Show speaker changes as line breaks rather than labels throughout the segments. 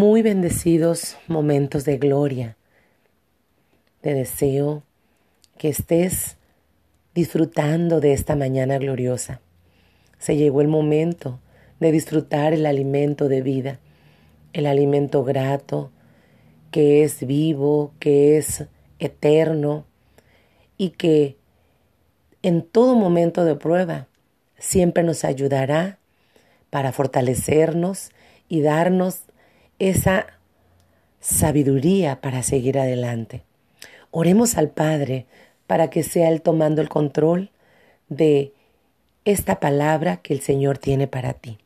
muy bendecidos momentos de gloria. Te deseo que estés disfrutando de esta mañana gloriosa. Se llegó el momento de disfrutar el alimento de vida, el alimento grato, que es vivo, que es eterno y que en todo momento de prueba siempre nos ayudará para fortalecernos y darnos esa sabiduría para seguir adelante. Oremos al Padre para que sea Él tomando el control de esta palabra que el Señor tiene para ti.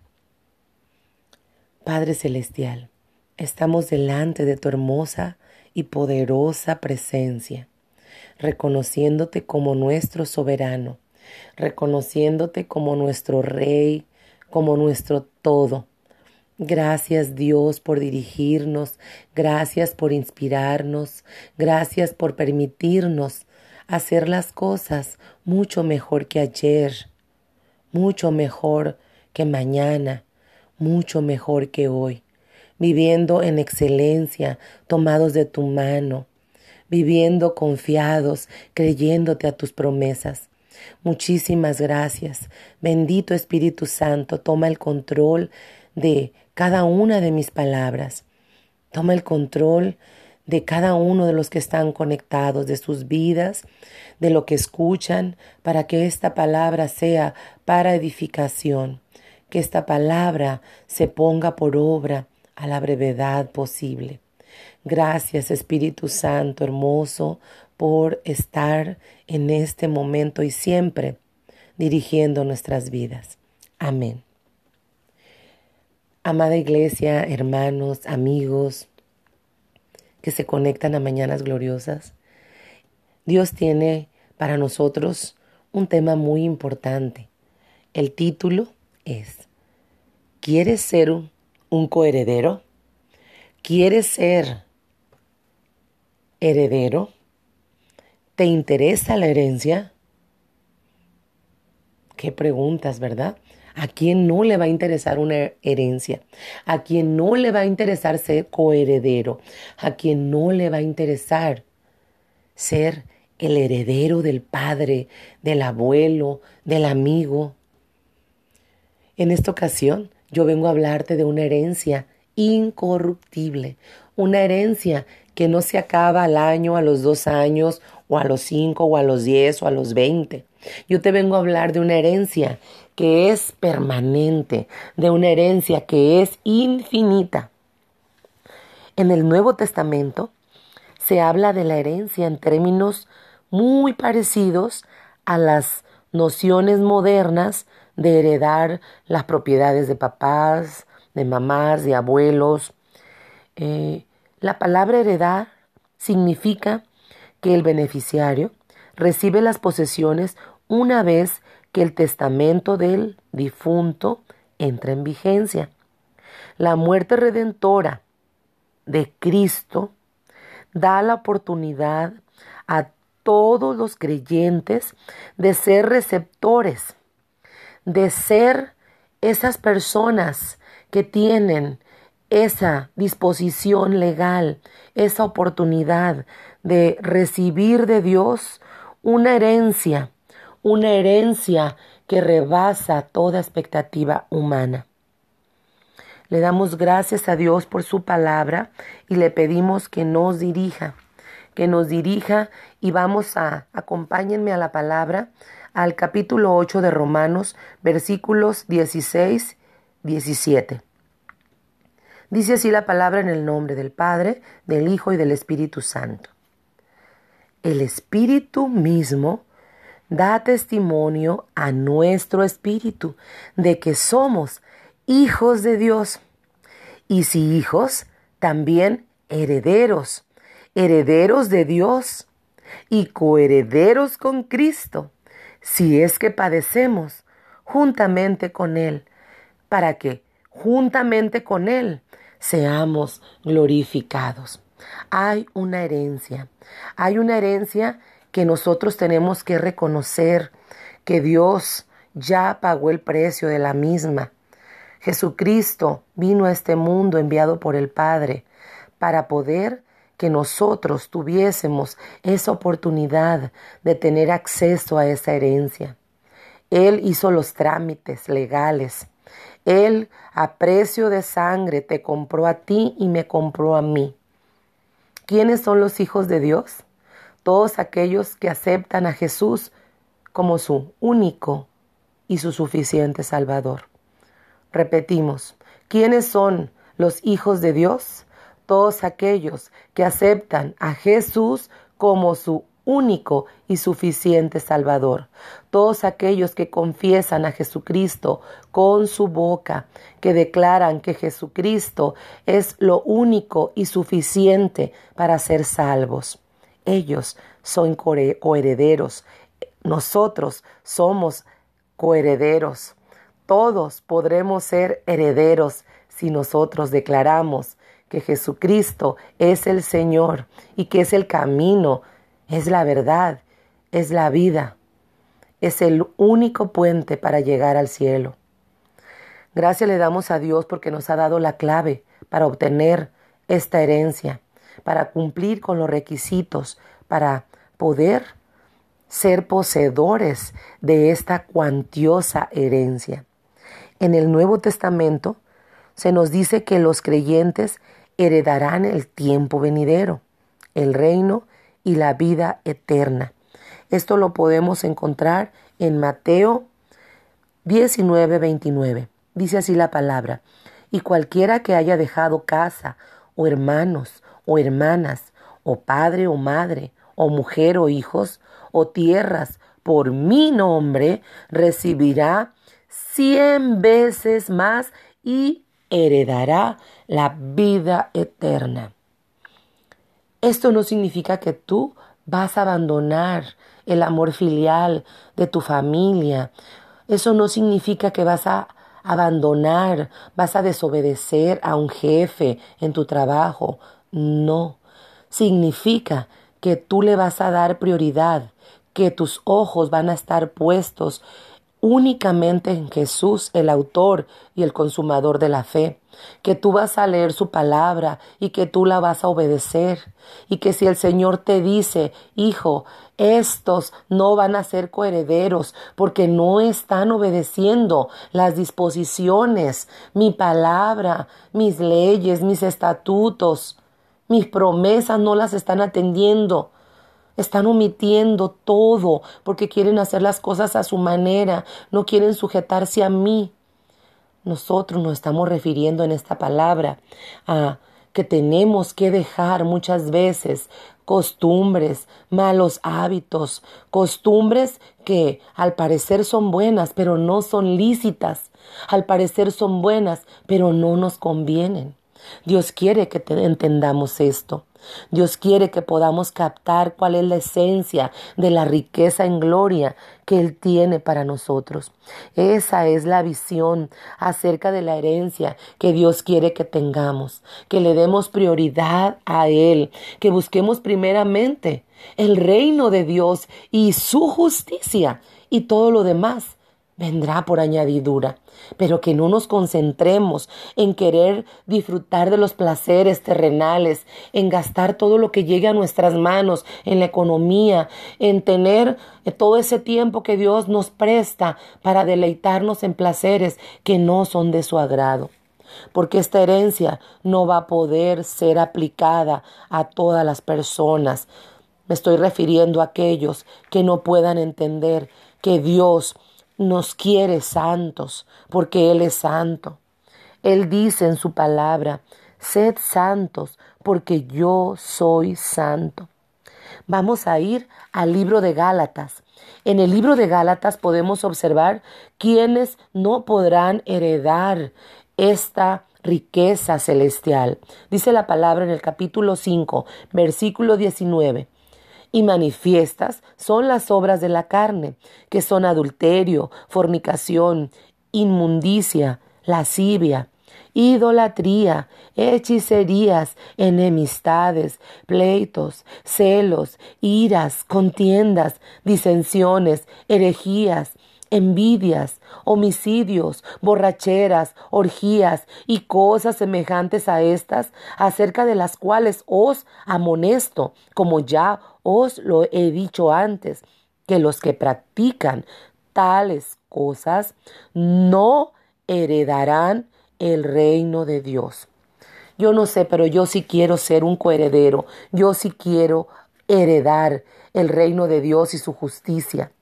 Padre Celestial, estamos delante de tu hermosa y poderosa presencia, reconociéndote como nuestro soberano, reconociéndote como nuestro Rey, como nuestro todo Gracias Dios por dirigirnos, gracias por inspirarnos, gracias por permitirnos hacer las cosas mucho mejor que ayer, mucho mejor que mañana, mucho mejor que hoy, viviendo en excelencia, tomados de tu mano, viviendo confiados, creyéndote a tus promesas. Muchísimas gracias. Bendito Espíritu Santo, toma el control de cada una de mis palabras. Toma el control de cada uno de los que están conectados, de sus vidas, de lo que escuchan, para que esta palabra sea para edificación, que esta palabra se ponga por obra a la brevedad posible. Gracias Espíritu Santo hermoso por estar en este momento y siempre dirigiendo nuestras vidas. Amén. Amada iglesia, hermanos, amigos que se conectan a mañanas gloriosas, Dios tiene para nosotros un tema muy importante. El título es, ¿quieres ser un, coheredero? ¿Quieres ser heredero? ¿Te interesa la herencia? Qué preguntas, ¿verdad? ¿A quién no le va a interesar una herencia? ¿A quién no le va a interesar ser coheredero? ¿A quién no le va a interesar ser el heredero del padre, del abuelo, del amigo? En esta ocasión yo vengo a hablarte de una herencia incorruptible, una herencia que no se acaba al año, a los dos años, o a los cinco, o a los diez, o a los veinte. Yo te vengo a hablar de una herencia que es permanente, de una herencia que es infinita. En el Nuevo Testamento se habla de la herencia en términos muy parecidos a las nociones modernas de heredar las propiedades de papás, de mamás, de abuelos. Eh, la palabra heredar significa que el beneficiario recibe las posesiones una vez que el testamento del difunto entra en vigencia. La muerte redentora de Cristo da la oportunidad a todos los creyentes de ser receptores, de ser esas personas que tienen esa disposición legal, esa oportunidad de recibir de Dios una herencia una herencia que rebasa toda expectativa humana. Le damos gracias a Dios por su palabra y le pedimos que nos dirija, que nos dirija y vamos a, acompáñenme a la palabra, al capítulo 8 de Romanos, versículos 16, 17. Dice así la palabra en el nombre del Padre, del Hijo y del Espíritu Santo. El Espíritu mismo da testimonio a nuestro espíritu de que somos hijos de Dios. Y si hijos, también herederos, herederos de Dios y coherederos con Cristo, si es que padecemos juntamente con Él, para que juntamente con Él seamos glorificados. Hay una herencia, hay una herencia que nosotros tenemos que reconocer que Dios ya pagó el precio de la misma. Jesucristo vino a este mundo enviado por el Padre para poder que nosotros tuviésemos esa oportunidad de tener acceso a esa herencia. Él hizo los trámites legales. Él a precio de sangre te compró a ti y me compró a mí. ¿Quiénes son los hijos de Dios? Todos aquellos que aceptan a Jesús como su único y su suficiente Salvador. Repetimos, ¿quiénes son los hijos de Dios? Todos aquellos que aceptan a Jesús como su único y suficiente Salvador. Todos aquellos que confiesan a Jesucristo con su boca, que declaran que Jesucristo es lo único y suficiente para ser salvos. Ellos son coherederos. Nosotros somos coherederos. Todos podremos ser herederos si nosotros declaramos que Jesucristo es el Señor y que es el camino, es la verdad, es la vida, es el único puente para llegar al cielo. Gracias le damos a Dios porque nos ha dado la clave para obtener esta herencia, para cumplir con los requisitos, para poder ser poseedores de esta cuantiosa herencia. En el Nuevo Testamento se nos dice que los creyentes heredarán el tiempo venidero, el reino y la vida eterna. Esto lo podemos encontrar en Mateo 19, 29. Dice así la palabra, y cualquiera que haya dejado casa, o hermanos, o hermanas, o padre o madre, o mujer o hijos, o tierras, por mi nombre, recibirá cien veces más y heredará la vida eterna. Esto no significa que tú vas a abandonar el amor filial de tu familia. Eso no significa que vas a abandonar, vas a desobedecer a un jefe en tu trabajo. No. Significa que tú le vas a dar prioridad, que tus ojos van a estar puestos únicamente en Jesús, el autor y el consumador de la fe, que tú vas a leer su palabra y que tú la vas a obedecer, y que si el Señor te dice, hijo, estos no van a ser coherederos porque no están obedeciendo las disposiciones, mi palabra, mis leyes, mis estatutos, mis promesas no las están atendiendo, están omitiendo todo porque quieren hacer las cosas a su manera, no quieren sujetarse a mí. Nosotros nos estamos refiriendo en esta palabra a que tenemos que dejar muchas veces costumbres, malos hábitos, costumbres que al parecer son buenas, pero no son lícitas, al parecer son buenas, pero no nos convienen. Dios quiere que entendamos esto. Dios quiere que podamos captar cuál es la esencia de la riqueza en gloria que Él tiene para nosotros. Esa es la visión acerca de la herencia que Dios quiere que tengamos, que le demos prioridad a Él, que busquemos primeramente el reino de Dios y su justicia y todo lo demás vendrá por añadidura, pero que no nos concentremos en querer disfrutar de los placeres terrenales, en gastar todo lo que llegue a nuestras manos, en la economía, en tener todo ese tiempo que Dios nos presta para deleitarnos en placeres que no son de su agrado. Porque esta herencia no va a poder ser aplicada a todas las personas. Me estoy refiriendo a aquellos que no puedan entender que Dios nos quiere santos, porque Él es santo. Él dice en su palabra, sed santos, porque yo soy santo. Vamos a ir al libro de Gálatas. En el libro de Gálatas podemos observar quienes no podrán heredar esta riqueza celestial. Dice la palabra en el capítulo 5, versículo 19 y manifiestas son las obras de la carne, que son adulterio, fornicación, inmundicia, lascivia, idolatría, hechicerías, enemistades, pleitos, celos, iras, contiendas, disensiones, herejías, envidias, homicidios, borracheras, orgías y cosas semejantes a estas, acerca de las cuales os amonesto, como ya os lo he dicho antes, que los que practican tales cosas no heredarán el reino de Dios. Yo no sé, pero yo sí quiero ser un coheredero, yo sí quiero heredar el reino de Dios y su justicia.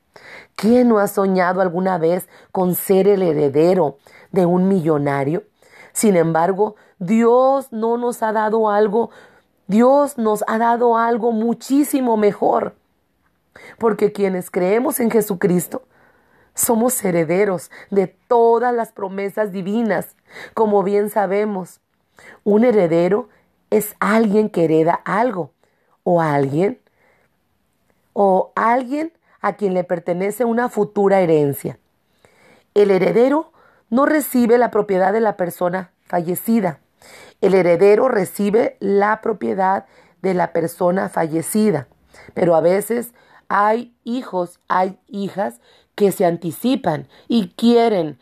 ¿Quién no ha soñado alguna vez con ser el heredero de un millonario? Sin embargo, Dios no nos ha dado algo, Dios nos ha dado algo muchísimo mejor. Porque quienes creemos en Jesucristo, somos herederos de todas las promesas divinas. Como bien sabemos, un heredero es alguien que hereda algo o alguien o alguien a quien le pertenece una futura herencia. El heredero no recibe la propiedad de la persona fallecida. El heredero recibe la propiedad de la persona fallecida. Pero a veces hay hijos, hay hijas que se anticipan y quieren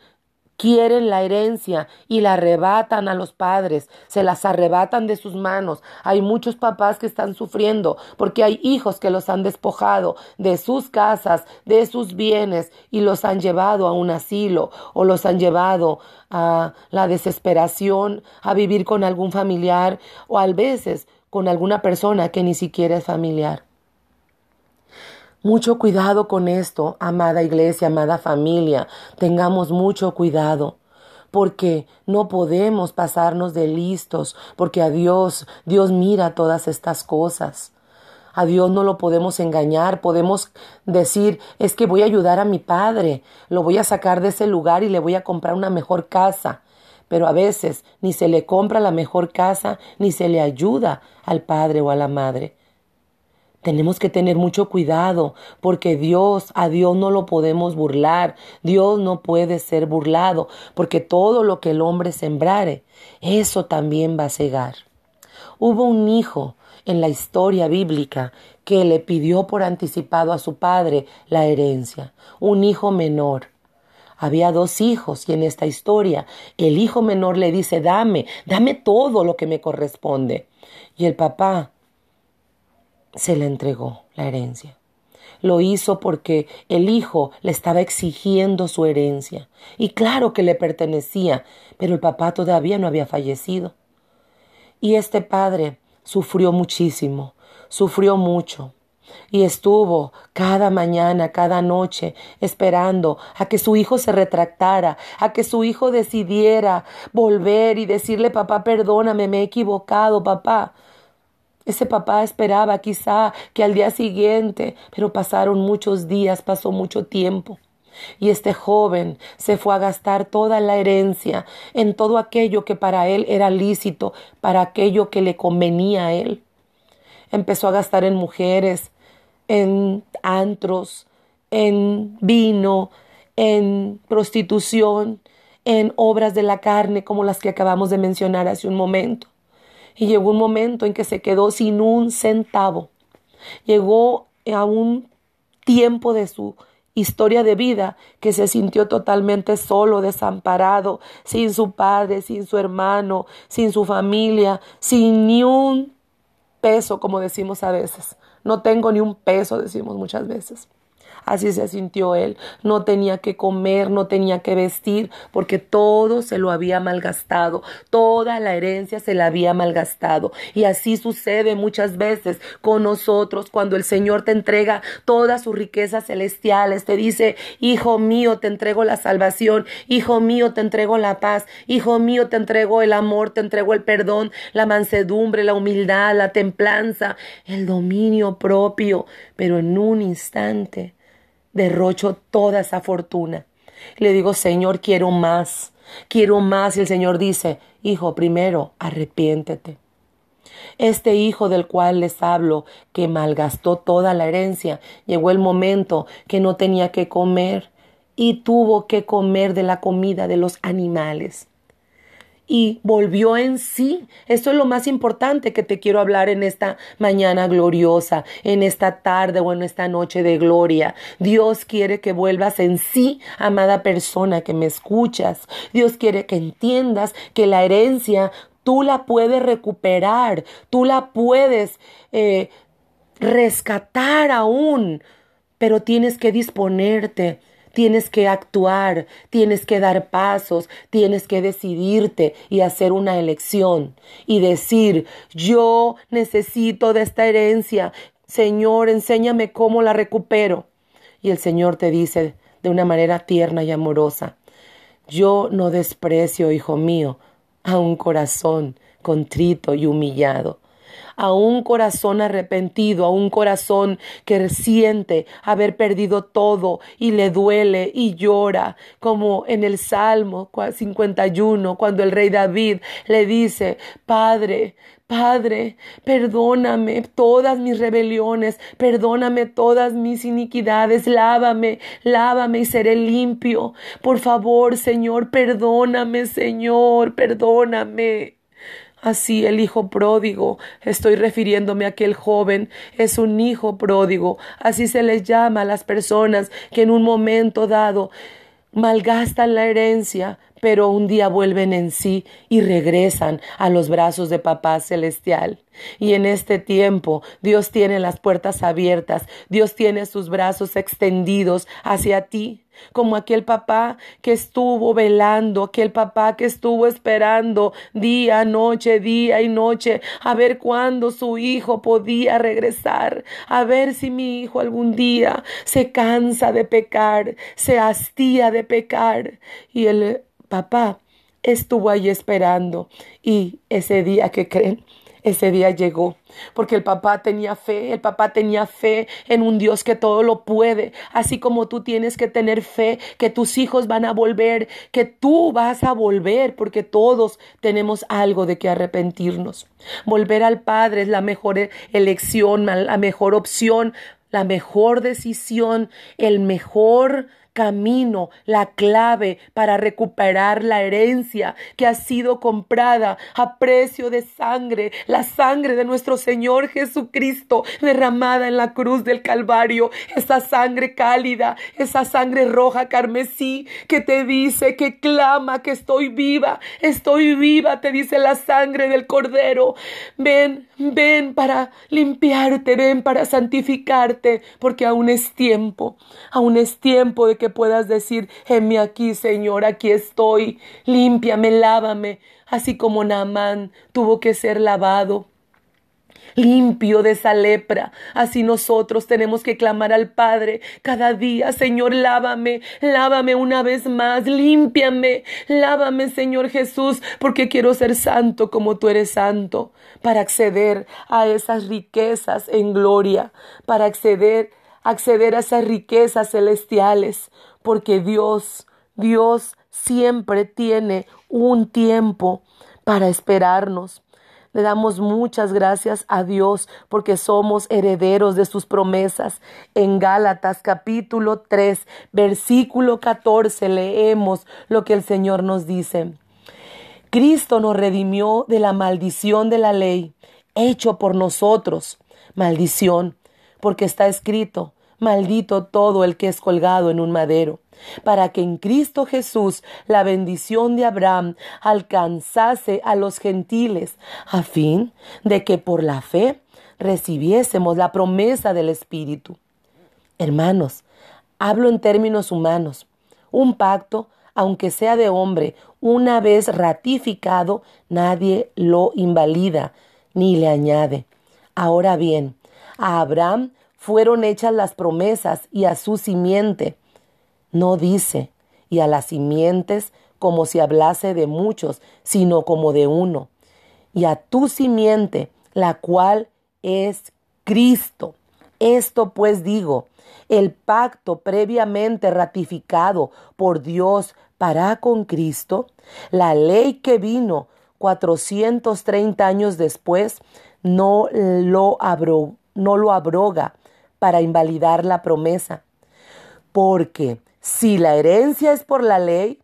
quieren la herencia y la arrebatan a los padres, se las arrebatan de sus manos. Hay muchos papás que están sufriendo porque hay hijos que los han despojado de sus casas, de sus bienes y los han llevado a un asilo o los han llevado a la desesperación, a vivir con algún familiar o a veces con alguna persona que ni siquiera es familiar. Mucho cuidado con esto, amada iglesia, amada familia. Tengamos mucho cuidado porque no podemos pasarnos de listos, porque a Dios, Dios mira todas estas cosas. A Dios no lo podemos engañar, podemos decir, es que voy a ayudar a mi padre, lo voy a sacar de ese lugar y le voy a comprar una mejor casa. Pero a veces ni se le compra la mejor casa, ni se le ayuda al padre o a la madre. Tenemos que tener mucho cuidado porque Dios, a Dios no lo podemos burlar. Dios no puede ser burlado porque todo lo que el hombre sembrare, eso también va a cegar. Hubo un hijo en la historia bíblica que le pidió por anticipado a su padre la herencia, un hijo menor. Había dos hijos y en esta historia el hijo menor le dice, dame, dame todo lo que me corresponde. Y el papá se le entregó la herencia. Lo hizo porque el hijo le estaba exigiendo su herencia. Y claro que le pertenecía, pero el papá todavía no había fallecido. Y este padre sufrió muchísimo, sufrió mucho. Y estuvo cada mañana, cada noche, esperando a que su hijo se retractara, a que su hijo decidiera volver y decirle, papá, perdóname, me he equivocado, papá. Ese papá esperaba quizá que al día siguiente, pero pasaron muchos días, pasó mucho tiempo. Y este joven se fue a gastar toda la herencia en todo aquello que para él era lícito, para aquello que le convenía a él. Empezó a gastar en mujeres, en antros, en vino, en prostitución, en obras de la carne como las que acabamos de mencionar hace un momento. Y llegó un momento en que se quedó sin un centavo. Llegó a un tiempo de su historia de vida que se sintió totalmente solo, desamparado, sin su padre, sin su hermano, sin su familia, sin ni un peso, como decimos a veces. No tengo ni un peso, decimos muchas veces. Así se sintió él. No tenía que comer, no tenía que vestir, porque todo se lo había malgastado. Toda la herencia se la había malgastado. Y así sucede muchas veces con nosotros cuando el Señor te entrega todas sus riquezas celestiales. Te dice, hijo mío, te entrego la salvación. Hijo mío, te entrego la paz. Hijo mío, te entrego el amor, te entrego el perdón, la mansedumbre, la humildad, la templanza, el dominio propio. Pero en un instante derrocho toda esa fortuna. Le digo, Señor, quiero más, quiero más. Y el Señor dice, hijo, primero, arrepiéntete. Este hijo del cual les hablo, que malgastó toda la herencia, llegó el momento que no tenía que comer y tuvo que comer de la comida de los animales. Y volvió en sí. Esto es lo más importante que te quiero hablar en esta mañana gloriosa, en esta tarde o en esta noche de gloria. Dios quiere que vuelvas en sí, amada persona que me escuchas. Dios quiere que entiendas que la herencia tú la puedes recuperar, tú la puedes eh, rescatar aún, pero tienes que disponerte Tienes que actuar, tienes que dar pasos, tienes que decidirte y hacer una elección y decir, yo necesito de esta herencia. Señor, enséñame cómo la recupero. Y el Señor te dice de una manera tierna y amorosa, yo no desprecio, hijo mío, a un corazón contrito y humillado a un corazón arrepentido, a un corazón que siente haber perdido todo y le duele y llora, como en el Salmo 51, cuando el rey David le dice, Padre, Padre, perdóname todas mis rebeliones, perdóname todas mis iniquidades, lávame, lávame y seré limpio. Por favor, Señor, perdóname, Señor, perdóname. Así el hijo pródigo, estoy refiriéndome a aquel joven, es un hijo pródigo. Así se les llama a las personas que en un momento dado malgastan la herencia, pero un día vuelven en sí y regresan a los brazos de Papá Celestial. Y en este tiempo Dios tiene las puertas abiertas, Dios tiene sus brazos extendidos hacia ti, como aquel papá que estuvo velando, aquel papá que estuvo esperando día, noche, día y noche, a ver cuándo su hijo podía regresar, a ver si mi hijo algún día se cansa de pecar, se hastía de pecar. Y el papá estuvo ahí esperando y ese día que creen, ese día llegó, porque el papá tenía fe, el papá tenía fe en un Dios que todo lo puede, así como tú tienes que tener fe que tus hijos van a volver, que tú vas a volver, porque todos tenemos algo de que arrepentirnos. Volver al Padre es la mejor elección, la mejor opción, la mejor decisión, el mejor camino, la clave para recuperar la herencia que ha sido comprada a precio de sangre, la sangre de nuestro Señor Jesucristo derramada en la cruz del Calvario, esa sangre cálida, esa sangre roja carmesí que te dice, que clama que estoy viva, estoy viva, te dice la sangre del Cordero. Ven, ven para limpiarte, ven para santificarte, porque aún es tiempo, aún es tiempo de que puedas decir, heme aquí, Señor, aquí estoy, límpiame, lávame, así como Naamán tuvo que ser lavado limpio de esa lepra. Así nosotros tenemos que clamar al Padre cada día, Señor, lávame, lávame una vez más, límpiame, lávame, Señor Jesús, porque quiero ser santo como tú eres santo, para acceder a esas riquezas en gloria, para acceder acceder a esas riquezas celestiales, porque Dios, Dios siempre tiene un tiempo para esperarnos. Le damos muchas gracias a Dios porque somos herederos de sus promesas. En Gálatas capítulo 3, versículo 14 leemos lo que el Señor nos dice. Cristo nos redimió de la maldición de la ley, hecho por nosotros. Maldición porque está escrito, maldito todo el que es colgado en un madero, para que en Cristo Jesús la bendición de Abraham alcanzase a los gentiles, a fin de que por la fe recibiésemos la promesa del Espíritu. Hermanos, hablo en términos humanos. Un pacto, aunque sea de hombre, una vez ratificado, nadie lo invalida ni le añade. Ahora bien, a Abraham fueron hechas las promesas y a su simiente. No dice, y a las simientes como si hablase de muchos, sino como de uno. Y a tu simiente, la cual es Cristo. Esto pues digo, el pacto previamente ratificado por Dios para con Cristo, la ley que vino 430 años después, no lo abrogó no lo abroga para invalidar la promesa. Porque si la herencia es por la ley,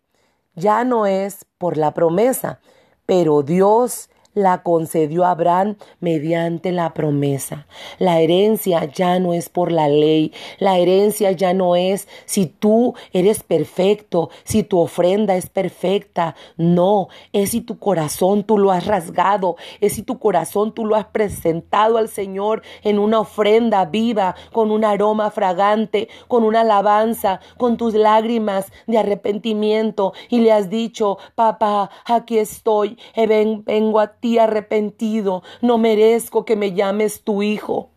ya no es por la promesa, pero Dios la concedió a Abraham mediante la promesa. La herencia ya no es por la ley, la herencia ya no es si tú eres perfecto, si tu ofrenda es perfecta, no, es si tu corazón tú lo has rasgado, es si tu corazón tú lo has presentado al Señor en una ofrenda viva, con un aroma fragante, con una alabanza, con tus lágrimas de arrepentimiento. Y le has dicho, papá, aquí estoy, eh, vengo a ti arrepentido, no merezco que me llames tu hijo.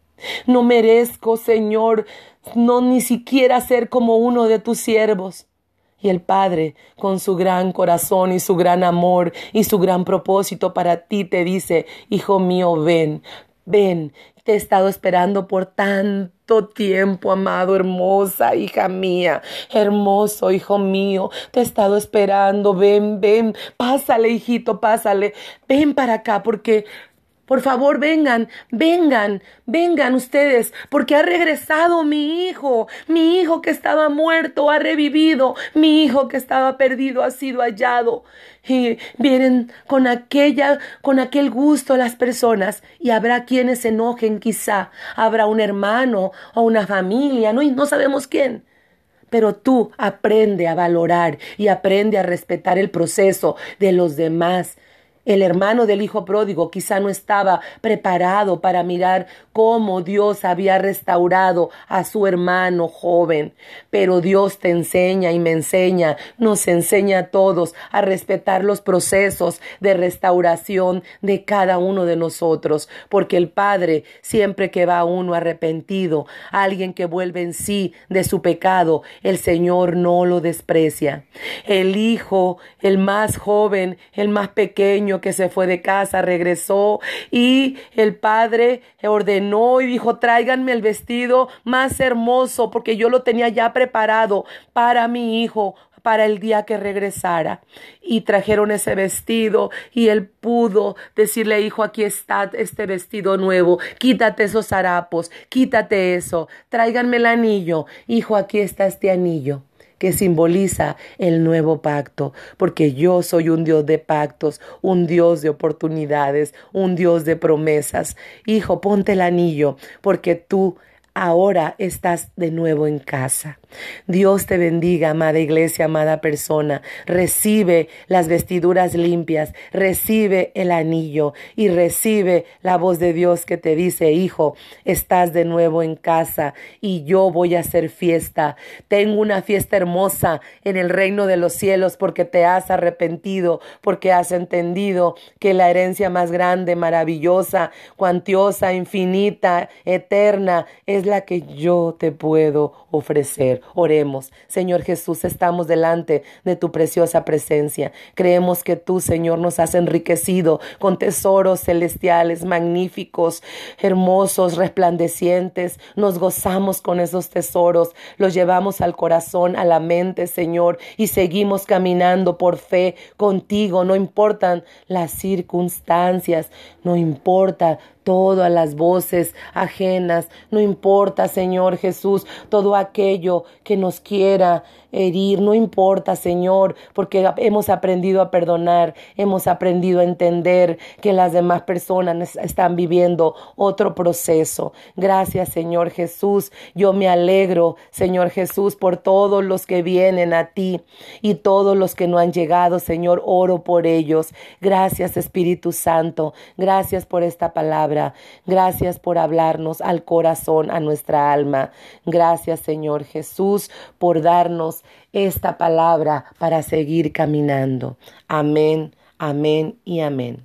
No merezco, Señor, no ni siquiera ser como uno de tus siervos. Y el Padre, con su gran corazón y su gran amor y su gran propósito para ti, te dice, Hijo mío, ven, ven, te he estado esperando por tanto tiempo, amado, hermosa hija mía, hermoso hijo mío, te he estado esperando, ven, ven, pásale, hijito, pásale, ven para acá porque por favor, vengan, vengan, vengan ustedes, porque ha regresado mi hijo, mi hijo que estaba muerto ha revivido, mi hijo que estaba perdido ha sido hallado. Y vienen con aquella, con aquel gusto las personas, y habrá quienes se enojen quizá, habrá un hermano o una familia, no, no sabemos quién. Pero tú aprende a valorar y aprende a respetar el proceso de los demás el hermano del hijo pródigo quizá no estaba preparado para mirar cómo Dios había restaurado a su hermano joven, pero Dios te enseña y me enseña, nos enseña a todos a respetar los procesos de restauración de cada uno de nosotros, porque el Padre siempre que va uno arrepentido, alguien que vuelve en sí de su pecado, el Señor no lo desprecia. El hijo, el más joven, el más pequeño, que se fue de casa regresó y el padre ordenó y dijo, tráiganme el vestido más hermoso porque yo lo tenía ya preparado para mi hijo para el día que regresara. Y trajeron ese vestido y él pudo decirle, hijo, aquí está este vestido nuevo, quítate esos harapos, quítate eso, tráiganme el anillo, hijo, aquí está este anillo que simboliza el nuevo pacto, porque yo soy un Dios de pactos, un Dios de oportunidades, un Dios de promesas. Hijo, ponte el anillo, porque tú ahora estás de nuevo en casa. Dios te bendiga, amada iglesia, amada persona. Recibe las vestiduras limpias, recibe el anillo y recibe la voz de Dios que te dice, hijo, estás de nuevo en casa y yo voy a hacer fiesta. Tengo una fiesta hermosa en el reino de los cielos porque te has arrepentido, porque has entendido que la herencia más grande, maravillosa, cuantiosa, infinita, eterna, es la que yo te puedo ofrecer. Oremos. Señor Jesús, estamos delante de tu preciosa presencia. Creemos que tú, Señor, nos has enriquecido con tesoros celestiales, magníficos, hermosos, resplandecientes. Nos gozamos con esos tesoros, los llevamos al corazón, a la mente, Señor, y seguimos caminando por fe contigo. No importan las circunstancias, no importa todas las voces ajenas, no importa, Señor Jesús, todo aquello que nos quiera herir, no importa, Señor, porque hemos aprendido a perdonar, hemos aprendido a entender que las demás personas están viviendo otro proceso. Gracias, Señor Jesús. Yo me alegro, Señor Jesús, por todos los que vienen a ti y todos los que no han llegado, Señor, oro por ellos. Gracias, Espíritu Santo. Gracias por esta Gracias por hablarnos al corazón, a nuestra alma. Gracias, Señor Jesús, por darnos esta palabra para seguir caminando. Amén, amén y amén.